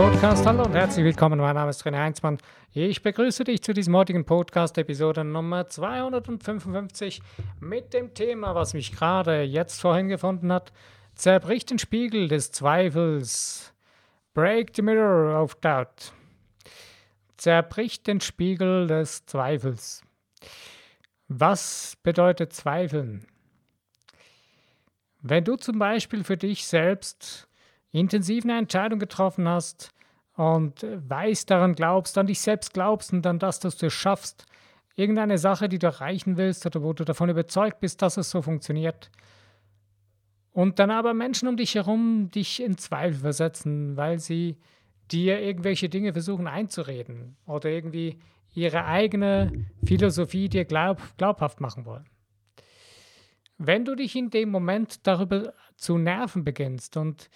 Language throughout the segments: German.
Podcast. Hallo und herzlich willkommen. Mein Name ist René Heinzmann. Ich begrüße dich zu diesem heutigen Podcast, Episode Nummer 255, mit dem Thema, was mich gerade jetzt vorhin gefunden hat: Zerbricht den Spiegel des Zweifels. Break the mirror of doubt. Zerbricht den Spiegel des Zweifels. Was bedeutet Zweifeln? Wenn du zum Beispiel für dich selbst intensiv eine Entscheidung getroffen hast und weißt daran glaubst, an dich selbst glaubst und an das, dass du es schaffst, irgendeine Sache, die du erreichen willst oder wo du davon überzeugt bist, dass es so funktioniert, und dann aber Menschen um dich herum dich in Zweifel versetzen, weil sie dir irgendwelche Dinge versuchen einzureden oder irgendwie ihre eigene Philosophie dir glaub, glaubhaft machen wollen. Wenn du dich in dem Moment darüber zu nerven beginnst und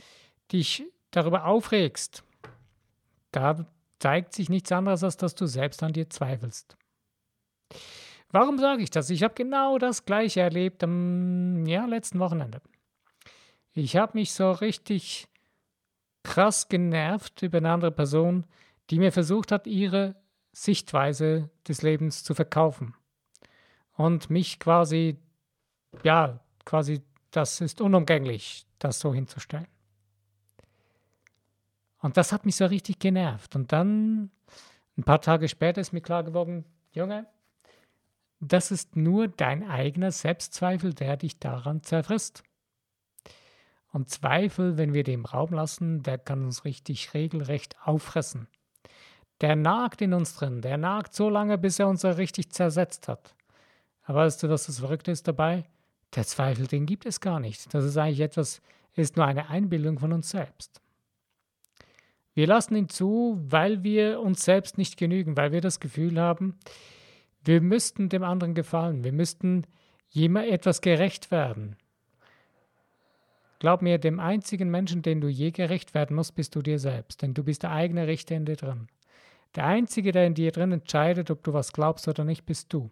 dich darüber aufregst, da zeigt sich nichts anderes, als dass du selbst an dir zweifelst. Warum sage ich das? Ich habe genau das gleiche erlebt am ja, letzten Wochenende. Ich habe mich so richtig krass genervt über eine andere Person, die mir versucht hat, ihre Sichtweise des Lebens zu verkaufen. Und mich quasi ja, quasi, das ist unumgänglich, das so hinzustellen. Und das hat mich so richtig genervt. Und dann, ein paar Tage später, ist mir klar geworden, Junge, das ist nur dein eigener Selbstzweifel, der dich daran zerfrisst. Und Zweifel, wenn wir dem Raum lassen, der kann uns richtig regelrecht auffressen. Der nagt in uns drin, der nagt so lange, bis er uns richtig zersetzt hat. Aber weißt du, was das Verrückte ist dabei? Der Zweifel, den gibt es gar nicht. Das ist eigentlich etwas, ist nur eine Einbildung von uns selbst. Wir lassen ihn zu, weil wir uns selbst nicht genügen, weil wir das Gefühl haben, wir müssten dem anderen gefallen, wir müssten jemand etwas gerecht werden. Glaub mir, dem einzigen Menschen, den du je gerecht werden musst, bist du dir selbst, denn du bist der eigene Richter in dir drin. Der einzige, der in dir drin entscheidet, ob du was glaubst oder nicht, bist du.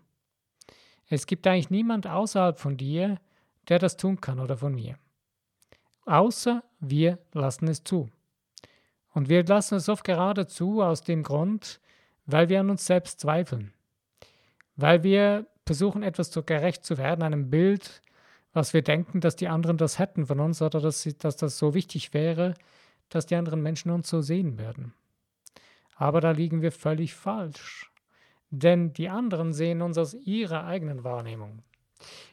Es gibt eigentlich niemand außerhalb von dir, der das tun kann oder von mir. Außer wir lassen es zu. Und wir lassen es oft gerade zu aus dem Grund, weil wir an uns selbst zweifeln. Weil wir versuchen, etwas zu gerecht zu werden, einem Bild, was wir denken, dass die anderen das hätten von uns oder dass, sie, dass das so wichtig wäre, dass die anderen Menschen uns so sehen würden. Aber da liegen wir völlig falsch denn die anderen sehen uns aus ihrer eigenen Wahrnehmung.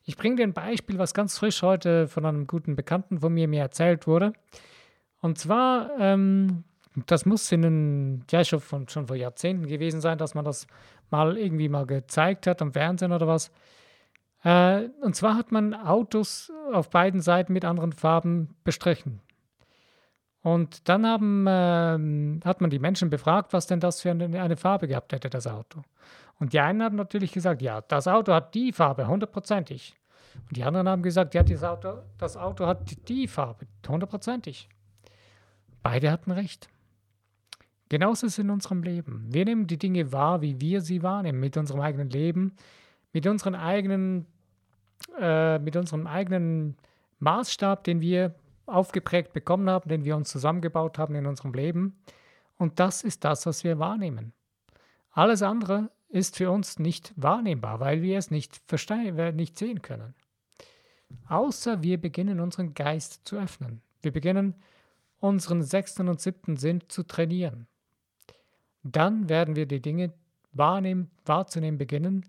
Ich bringe dir ein Beispiel, was ganz frisch heute von einem guten Bekannten von mir mir erzählt wurde. Und zwar, ähm, das muss in den, ja schon, von, schon vor Jahrzehnten gewesen sein, dass man das mal irgendwie mal gezeigt hat am Fernsehen oder was. Äh, und zwar hat man Autos auf beiden Seiten mit anderen Farben bestrichen. Und dann haben, äh, hat man die Menschen befragt, was denn das für eine, eine, Farbe gehabt hätte, das Auto. Und die einen haben natürlich gesagt, ja, das Auto hat die Farbe, hundertprozentig. Und die anderen haben gesagt, ja, das Auto, das Auto hat die Farbe, hundertprozentig. Beide hatten recht. Genauso ist es in unserem Leben. Wir nehmen die Dinge wahr, wie wir sie wahrnehmen, mit unserem eigenen Leben, mit unseren eigenen, äh, mit unserem eigenen Maßstab, den wir aufgeprägt bekommen haben, den wir uns zusammengebaut haben in unserem Leben. Und das ist das, was wir wahrnehmen. Alles andere ist für uns nicht wahrnehmbar, weil wir es nicht verstehen, nicht sehen können. Außer wir beginnen unseren Geist zu öffnen. Wir beginnen unseren sechsten und siebten Sinn zu trainieren. Dann werden wir die Dinge wahrnehmen, wahrzunehmen beginnen,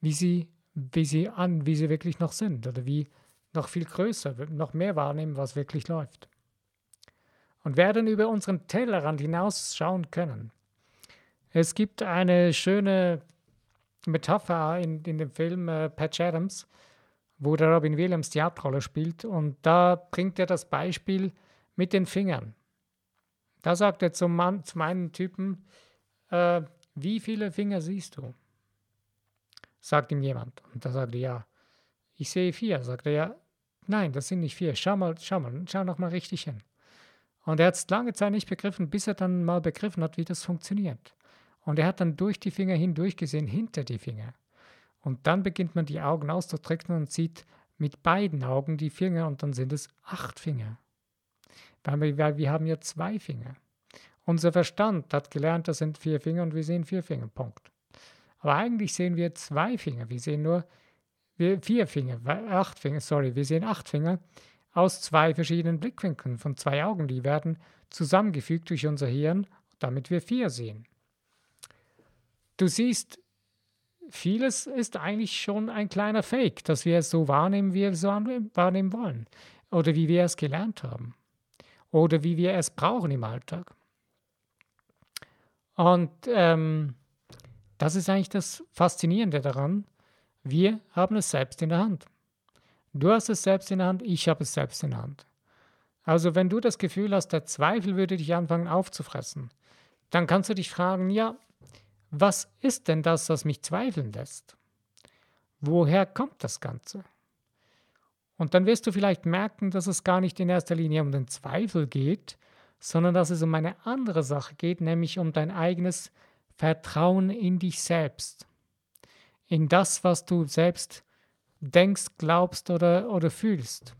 wie sie, wie sie an, wie sie wirklich noch sind oder wie noch viel größer, noch mehr wahrnehmen, was wirklich läuft. Und werden über unseren Tellerrand hinausschauen können. Es gibt eine schöne Metapher in, in dem Film äh, Patch Adams, wo der Robin Williams die Hauptrolle spielt. Und da bringt er das Beispiel mit den Fingern. Da sagt er zum, Mann, zum einen Typen, äh, wie viele Finger siehst du? Sagt ihm jemand. Und da sagt er, ja, ich sehe vier. Sagt er, ja, nein, das sind nicht vier. Schau mal, schau mal, schau noch mal richtig hin. Und er hat es lange Zeit nicht begriffen, bis er dann mal begriffen hat, wie das funktioniert. Und er hat dann durch die Finger hindurch gesehen, hinter die Finger. Und dann beginnt man die Augen auszudrücken und sieht mit beiden Augen die Finger und dann sind es acht Finger. Weil wir, weil wir haben ja zwei Finger. Unser Verstand hat gelernt, das sind vier Finger und wir sehen vier Finger, Punkt. Aber eigentlich sehen wir zwei Finger. Wir sehen nur vier Finger, acht Finger, sorry, wir sehen acht Finger aus zwei verschiedenen Blickwinkeln von zwei Augen. Die werden zusammengefügt durch unser Hirn, damit wir vier sehen. Du siehst, vieles ist eigentlich schon ein kleiner Fake, dass wir es so wahrnehmen, wie wir es wahrnehmen wollen. Oder wie wir es gelernt haben. Oder wie wir es brauchen im Alltag. Und ähm, das ist eigentlich das Faszinierende daran. Wir haben es selbst in der Hand. Du hast es selbst in der Hand, ich habe es selbst in der Hand. Also wenn du das Gefühl hast, der Zweifel würde dich anfangen aufzufressen, dann kannst du dich fragen, ja, was ist denn das, was mich zweifeln lässt? Woher kommt das Ganze? Und dann wirst du vielleicht merken, dass es gar nicht in erster Linie um den Zweifel geht, sondern dass es um eine andere Sache geht, nämlich um dein eigenes Vertrauen in dich selbst, in das, was du selbst denkst, glaubst oder, oder fühlst.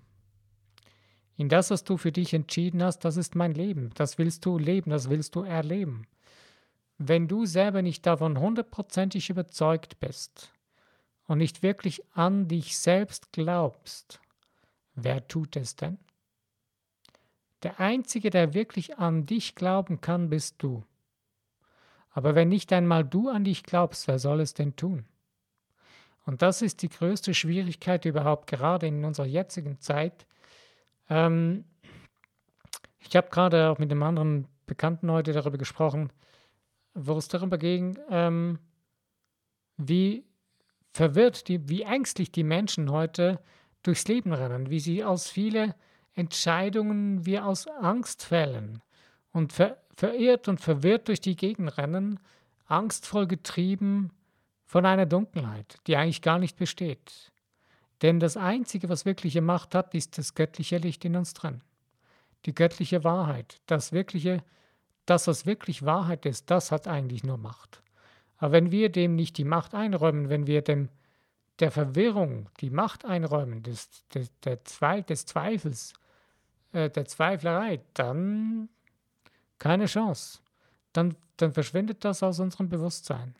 In das, was du für dich entschieden hast, das ist mein Leben, das willst du leben, das willst du erleben. Wenn du selber nicht davon hundertprozentig überzeugt bist und nicht wirklich an dich selbst glaubst, wer tut es denn? Der Einzige, der wirklich an dich glauben kann, bist du. Aber wenn nicht einmal du an dich glaubst, wer soll es denn tun? Und das ist die größte Schwierigkeit überhaupt, gerade in unserer jetzigen Zeit. Ähm, ich habe gerade auch mit einem anderen Bekannten heute darüber gesprochen, wo es darüber ging, ähm, wie verwirrt, die, wie ängstlich die Menschen heute durchs Leben rennen, wie sie aus vielen Entscheidungen wie aus Angst fällen und ver, verirrt und verwirrt durch die Gegend rennen, angstvoll getrieben von einer Dunkelheit, die eigentlich gar nicht besteht. Denn das Einzige, was wirkliche Macht hat, ist das göttliche Licht in uns drin. Die göttliche Wahrheit, das wirkliche, das, was wirklich Wahrheit ist, das hat eigentlich nur Macht. Aber wenn wir dem nicht die Macht einräumen, wenn wir dem der Verwirrung die Macht einräumen, des, des, der Zweif des Zweifels, äh, der Zweiflerei, dann keine Chance. Dann, dann verschwindet das aus unserem Bewusstsein.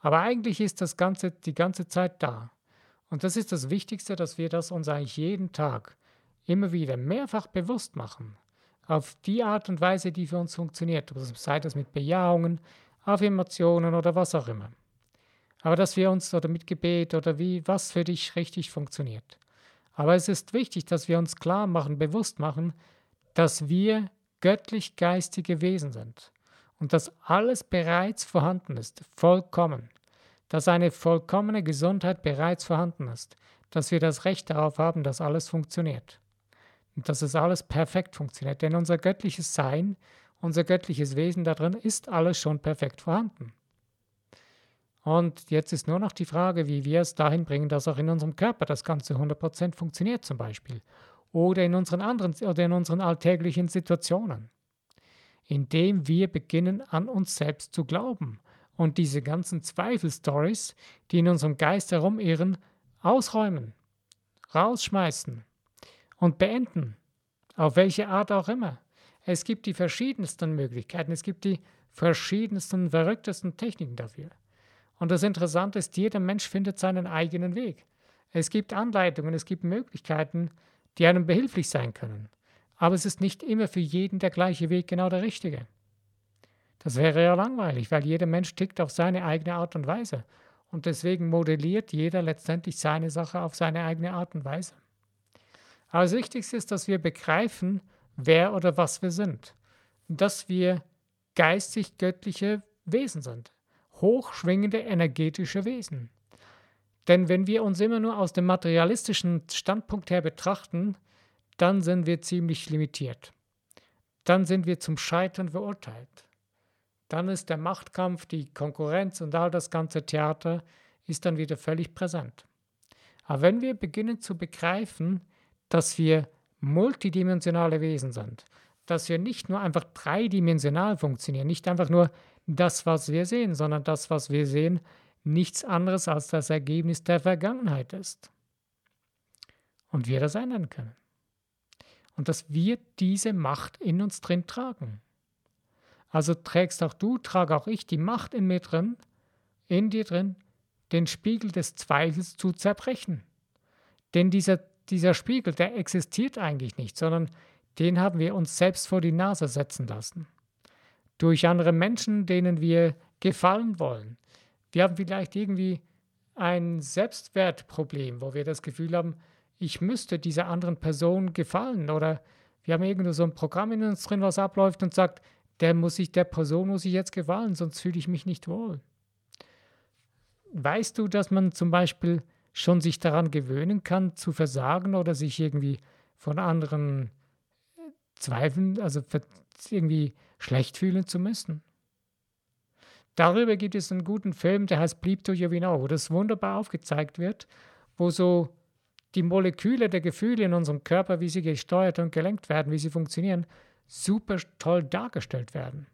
Aber eigentlich ist das Ganze die ganze Zeit da. Und das ist das Wichtigste, dass wir das uns eigentlich jeden Tag immer wieder mehrfach bewusst machen. Auf die Art und Weise, die für uns funktioniert. Sei das mit Bejahungen, Affirmationen oder was auch immer. Aber dass wir uns oder mit Gebet oder wie, was für dich richtig funktioniert. Aber es ist wichtig, dass wir uns klar machen, bewusst machen, dass wir göttlich-geistige Wesen sind und dass alles bereits vorhanden ist, vollkommen, dass eine vollkommene Gesundheit bereits vorhanden ist, dass wir das Recht darauf haben, dass alles funktioniert und dass es alles perfekt funktioniert, denn unser göttliches Sein, unser göttliches Wesen da drin ist alles schon perfekt vorhanden. Und jetzt ist nur noch die Frage, wie wir es dahin bringen, dass auch in unserem Körper das Ganze 100% funktioniert zum Beispiel. Oder in unseren anderen oder in unseren alltäglichen Situationen indem wir beginnen an uns selbst zu glauben und diese ganzen Zweifelstories, die in unserem Geist herumirren, ausräumen, rausschmeißen und beenden, auf welche Art auch immer. Es gibt die verschiedensten Möglichkeiten, es gibt die verschiedensten, verrücktesten Techniken dafür. Und das Interessante ist, jeder Mensch findet seinen eigenen Weg. Es gibt Anleitungen, es gibt Möglichkeiten, die einem behilflich sein können. Aber es ist nicht immer für jeden der gleiche Weg genau der richtige. Das wäre ja langweilig, weil jeder Mensch tickt auf seine eigene Art und Weise. Und deswegen modelliert jeder letztendlich seine Sache auf seine eigene Art und Weise. Aber das Wichtigste ist, dass wir begreifen, wer oder was wir sind. dass wir geistig-göttliche Wesen sind. Hochschwingende energetische Wesen. Denn wenn wir uns immer nur aus dem materialistischen Standpunkt her betrachten, dann sind wir ziemlich limitiert. Dann sind wir zum Scheitern verurteilt. Dann ist der Machtkampf, die Konkurrenz und all das ganze Theater ist dann wieder völlig präsent. Aber wenn wir beginnen zu begreifen, dass wir multidimensionale Wesen sind, dass wir nicht nur einfach dreidimensional funktionieren, nicht einfach nur das, was wir sehen, sondern das, was wir sehen, nichts anderes als das Ergebnis der Vergangenheit ist. Und wir das ändern können und dass wir diese Macht in uns drin tragen. Also trägst auch du, trage auch ich die Macht in mir drin, in dir drin, den Spiegel des Zweifels zu zerbrechen. Denn dieser, dieser Spiegel, der existiert eigentlich nicht, sondern den haben wir uns selbst vor die Nase setzen lassen. Durch andere Menschen, denen wir gefallen wollen. Wir haben vielleicht irgendwie ein Selbstwertproblem, wo wir das Gefühl haben, ich müsste dieser anderen Person gefallen oder wir haben irgendwo so ein Programm in uns drin, was abläuft und sagt, der muss ich, der Person muss ich jetzt gefallen, sonst fühle ich mich nicht wohl. Weißt du, dass man zum Beispiel schon sich daran gewöhnen kann, zu versagen oder sich irgendwie von anderen zweifeln, also irgendwie schlecht fühlen zu müssen? Darüber gibt es einen guten Film, der heißt Bleep to Know, wo das wunderbar aufgezeigt wird, wo so die Moleküle der Gefühle in unserem Körper, wie sie gesteuert und gelenkt werden, wie sie funktionieren, super toll dargestellt werden.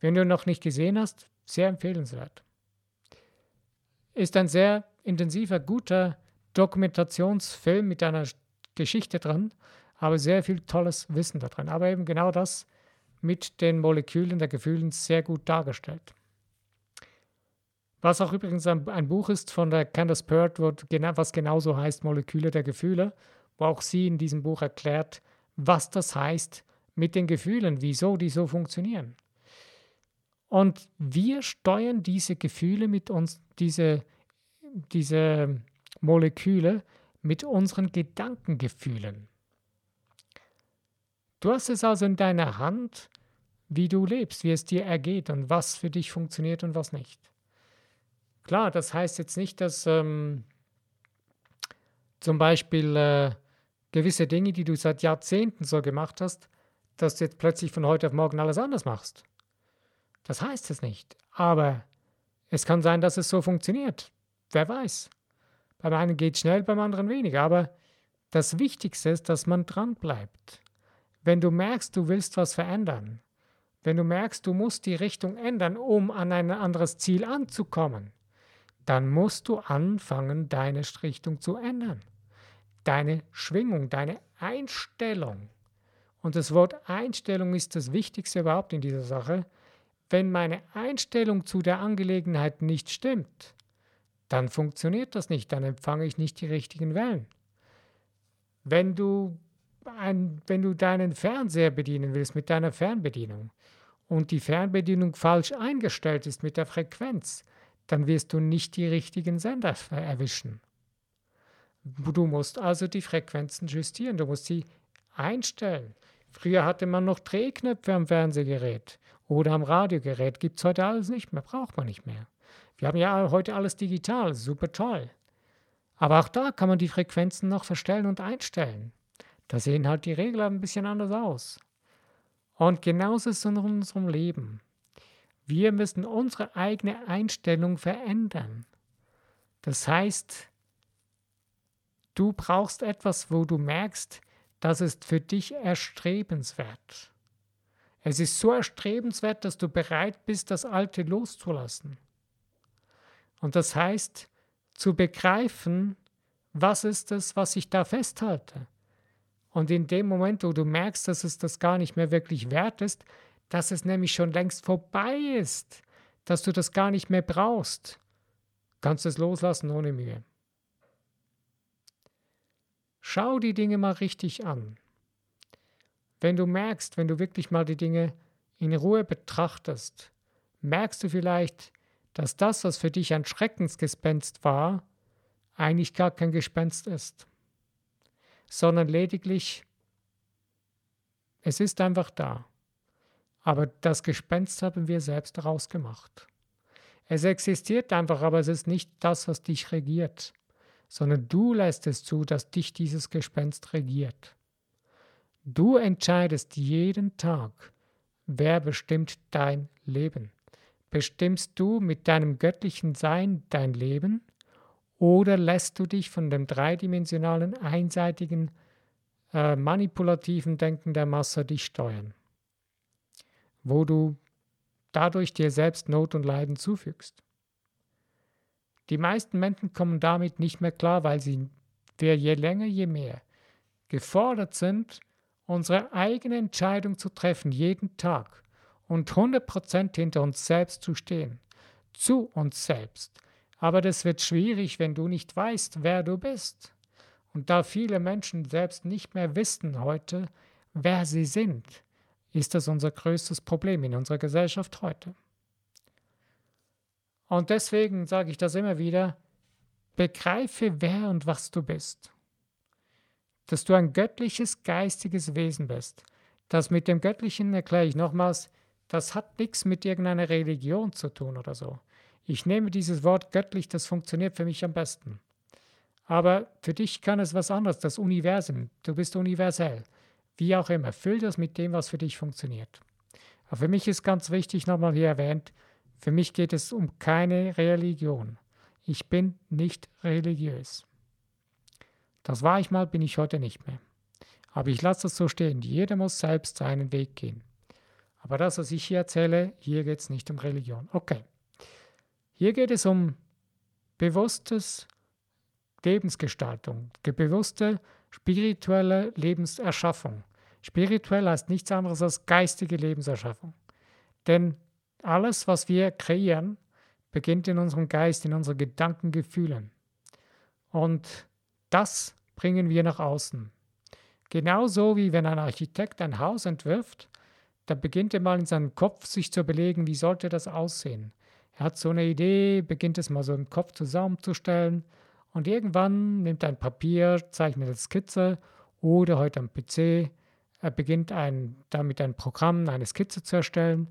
Wenn du noch nicht gesehen hast, sehr empfehlenswert. Ist ein sehr intensiver, guter Dokumentationsfilm mit einer Geschichte dran, aber sehr viel tolles Wissen da drin. Aber eben genau das mit den Molekülen der Gefühle sehr gut dargestellt. Was auch übrigens ein, ein Buch ist von der Candace Pert, was genauso heißt Moleküle der Gefühle, wo auch sie in diesem Buch erklärt, was das heißt mit den Gefühlen, wieso die so funktionieren. Und wir steuern diese Gefühle mit uns, diese, diese Moleküle mit unseren Gedankengefühlen. Du hast es also in deiner Hand, wie du lebst, wie es dir ergeht und was für dich funktioniert und was nicht. Klar, das heißt jetzt nicht, dass ähm, zum Beispiel äh, gewisse Dinge, die du seit Jahrzehnten so gemacht hast, dass du jetzt plötzlich von heute auf morgen alles anders machst. Das heißt es nicht. Aber es kann sein, dass es so funktioniert. Wer weiß. Beim einen geht es schnell, beim anderen weniger. Aber das Wichtigste ist, dass man dran bleibt. Wenn du merkst, du willst was verändern, wenn du merkst, du musst die Richtung ändern, um an ein anderes Ziel anzukommen, dann musst du anfangen, deine Richtung zu ändern. Deine Schwingung, deine Einstellung. Und das Wort Einstellung ist das Wichtigste überhaupt in dieser Sache. Wenn meine Einstellung zu der Angelegenheit nicht stimmt, dann funktioniert das nicht, dann empfange ich nicht die richtigen Wellen. Wenn du, ein, wenn du deinen Fernseher bedienen willst mit deiner Fernbedienung und die Fernbedienung falsch eingestellt ist mit der Frequenz, dann wirst du nicht die richtigen Sender erwischen. Du musst also die Frequenzen justieren, du musst sie einstellen. Früher hatte man noch Drehknöpfe am Fernsehgerät oder am Radiogerät, gibt es heute alles nicht mehr, braucht man nicht mehr. Wir haben ja heute alles digital, super toll. Aber auch da kann man die Frequenzen noch verstellen und einstellen. Da sehen halt die Regler ein bisschen anders aus. Und genauso ist es in unserem Leben. Wir müssen unsere eigene Einstellung verändern. Das heißt, du brauchst etwas, wo du merkst, das ist für dich erstrebenswert. Es ist so erstrebenswert, dass du bereit bist, das Alte loszulassen. Und das heißt, zu begreifen, was ist es, was ich da festhalte. Und in dem Moment, wo du merkst, dass es das gar nicht mehr wirklich wert ist, dass es nämlich schon längst vorbei ist, dass du das gar nicht mehr brauchst, kannst du es loslassen ohne Mühe. Schau die Dinge mal richtig an. Wenn du merkst, wenn du wirklich mal die Dinge in Ruhe betrachtest, merkst du vielleicht, dass das, was für dich ein Schreckensgespenst war, eigentlich gar kein Gespenst ist, sondern lediglich, es ist einfach da. Aber das Gespenst haben wir selbst rausgemacht. Es existiert einfach, aber es ist nicht das, was dich regiert, sondern du lässt es zu, dass dich dieses Gespenst regiert. Du entscheidest jeden Tag, wer bestimmt dein Leben. Bestimmst du mit deinem göttlichen Sein dein Leben oder lässt du dich von dem dreidimensionalen, einseitigen, äh, manipulativen Denken der Masse dich steuern? wo du dadurch dir selbst Not und Leiden zufügst. Die meisten Menschen kommen damit nicht mehr klar, weil sie je länger, je mehr gefordert sind, unsere eigene Entscheidung zu treffen, jeden Tag und 100% hinter uns selbst zu stehen. Zu uns selbst. Aber das wird schwierig, wenn du nicht weißt, wer du bist. Und da viele Menschen selbst nicht mehr wissen heute, wer sie sind, ist das unser größtes Problem in unserer Gesellschaft heute. Und deswegen sage ich das immer wieder, begreife, wer und was du bist. Dass du ein göttliches, geistiges Wesen bist. Das mit dem Göttlichen erkläre ich nochmals, das hat nichts mit irgendeiner Religion zu tun oder so. Ich nehme dieses Wort göttlich, das funktioniert für mich am besten. Aber für dich kann es was anderes, das Universum. Du bist universell. Wie auch immer, füll das mit dem, was für dich funktioniert. Aber für mich ist ganz wichtig, nochmal hier erwähnt, für mich geht es um keine Religion. Ich bin nicht religiös. Das war ich mal, bin ich heute nicht mehr. Aber ich lasse das so stehen. Jeder muss selbst seinen Weg gehen. Aber das, was ich hier erzähle, hier geht es nicht um Religion. Okay. Hier geht es um bewusstes Lebensgestaltung, bewusste spirituelle Lebenserschaffung. Spirituell heißt nichts anderes als geistige Lebenserschaffung. Denn alles, was wir kreieren, beginnt in unserem Geist, in unseren Gedanken, Gefühlen. Und das bringen wir nach außen. Genauso wie wenn ein Architekt ein Haus entwirft, dann beginnt er mal in seinem Kopf sich zu überlegen, wie sollte das aussehen. Er hat so eine Idee, beginnt es mal so im Kopf zusammenzustellen und irgendwann nimmt er ein Papier, zeichnet eine Skizze oder heute am PC, er beginnt ein, damit ein Programm, eine Skizze zu erstellen,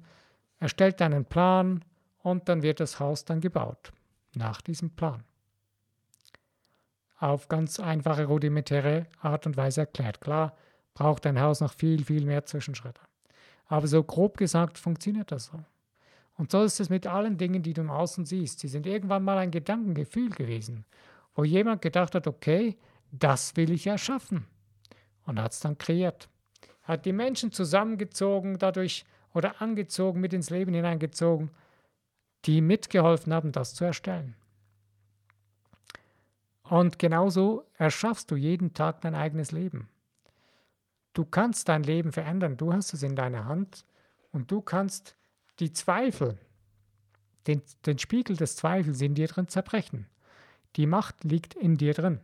erstellt einen Plan und dann wird das Haus dann gebaut, nach diesem Plan. Auf ganz einfache, rudimentäre Art und Weise erklärt. Klar, braucht ein Haus noch viel, viel mehr Zwischenschritte. Aber so grob gesagt funktioniert das so. Und so ist es mit allen Dingen, die du im Außen siehst. Sie sind irgendwann mal ein Gedankengefühl gewesen wo jemand gedacht hat, okay, das will ich erschaffen. Und hat es dann kreiert. Hat die Menschen zusammengezogen dadurch oder angezogen, mit ins Leben hineingezogen, die mitgeholfen haben, das zu erstellen. Und genauso erschaffst du jeden Tag dein eigenes Leben. Du kannst dein Leben verändern, du hast es in deiner Hand und du kannst die Zweifel, den, den Spiegel des Zweifels in dir drin zerbrechen. Die Macht liegt in dir drin.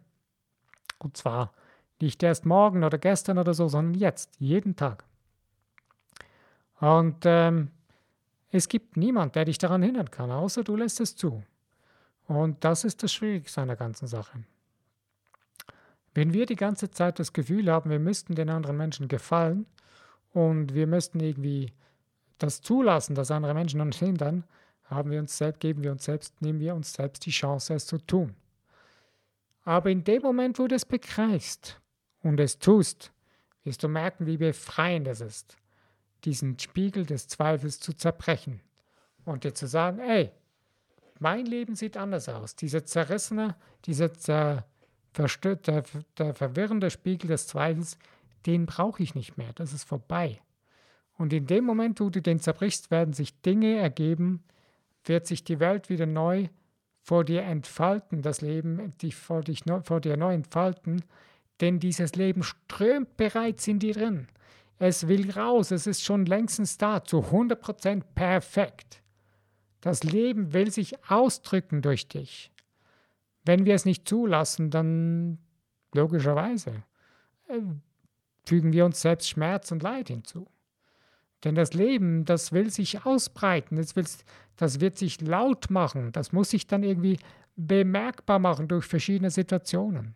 Und zwar nicht erst morgen oder gestern oder so, sondern jetzt, jeden Tag. Und ähm, es gibt niemand, der dich daran hindern kann, außer du lässt es zu. Und das ist das Schwierigste an der ganzen Sache. Wenn wir die ganze Zeit das Gefühl haben, wir müssten den anderen Menschen gefallen und wir müssten irgendwie das zulassen, dass andere Menschen uns hindern, haben wir uns selbst, geben wir uns selbst, nehmen wir uns selbst die Chance, es zu tun. Aber in dem Moment, wo du es begreifst und es tust, wirst du merken, wie befreiend es ist, diesen Spiegel des Zweifels zu zerbrechen und dir zu sagen, ey, mein Leben sieht anders aus. Dieser zerrissene, dieser zer, der, der verwirrende Spiegel des Zweifels, den brauche ich nicht mehr. Das ist vorbei. Und in dem Moment, wo du den zerbrichst, werden sich Dinge ergeben, wird sich die Welt wieder neu vor dir entfalten, das Leben dich vor, dich, vor dir neu entfalten, denn dieses Leben strömt bereits in dir drin. Es will raus, es ist schon längstens da, zu 100% perfekt. Das Leben will sich ausdrücken durch dich. Wenn wir es nicht zulassen, dann logischerweise äh, fügen wir uns selbst Schmerz und Leid hinzu. Denn das Leben, das will sich ausbreiten, das, will, das wird sich laut machen, das muss sich dann irgendwie bemerkbar machen durch verschiedene Situationen.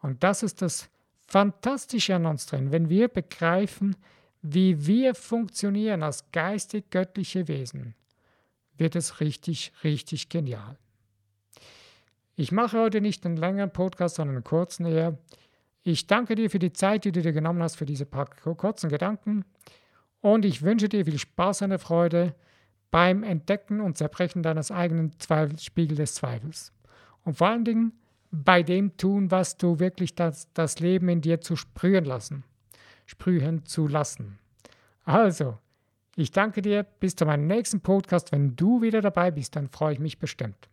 Und das ist das Fantastische an uns drin, wenn wir begreifen, wie wir funktionieren als geistig-göttliche Wesen, wird es richtig, richtig genial. Ich mache heute nicht einen längeren Podcast, sondern einen kurzen eher. Ich danke dir für die Zeit, die du dir genommen hast für diese paar kurzen Gedanken. Und ich wünsche dir viel Spaß und Freude beim Entdecken und Zerbrechen deines eigenen Spiegel des Zweifels. Und vor allen Dingen bei dem tun, was du wirklich das, das Leben in dir zu sprühen lassen, sprühen zu lassen. Also, ich danke dir. Bis zu meinem nächsten Podcast. Wenn du wieder dabei bist, dann freue ich mich bestimmt.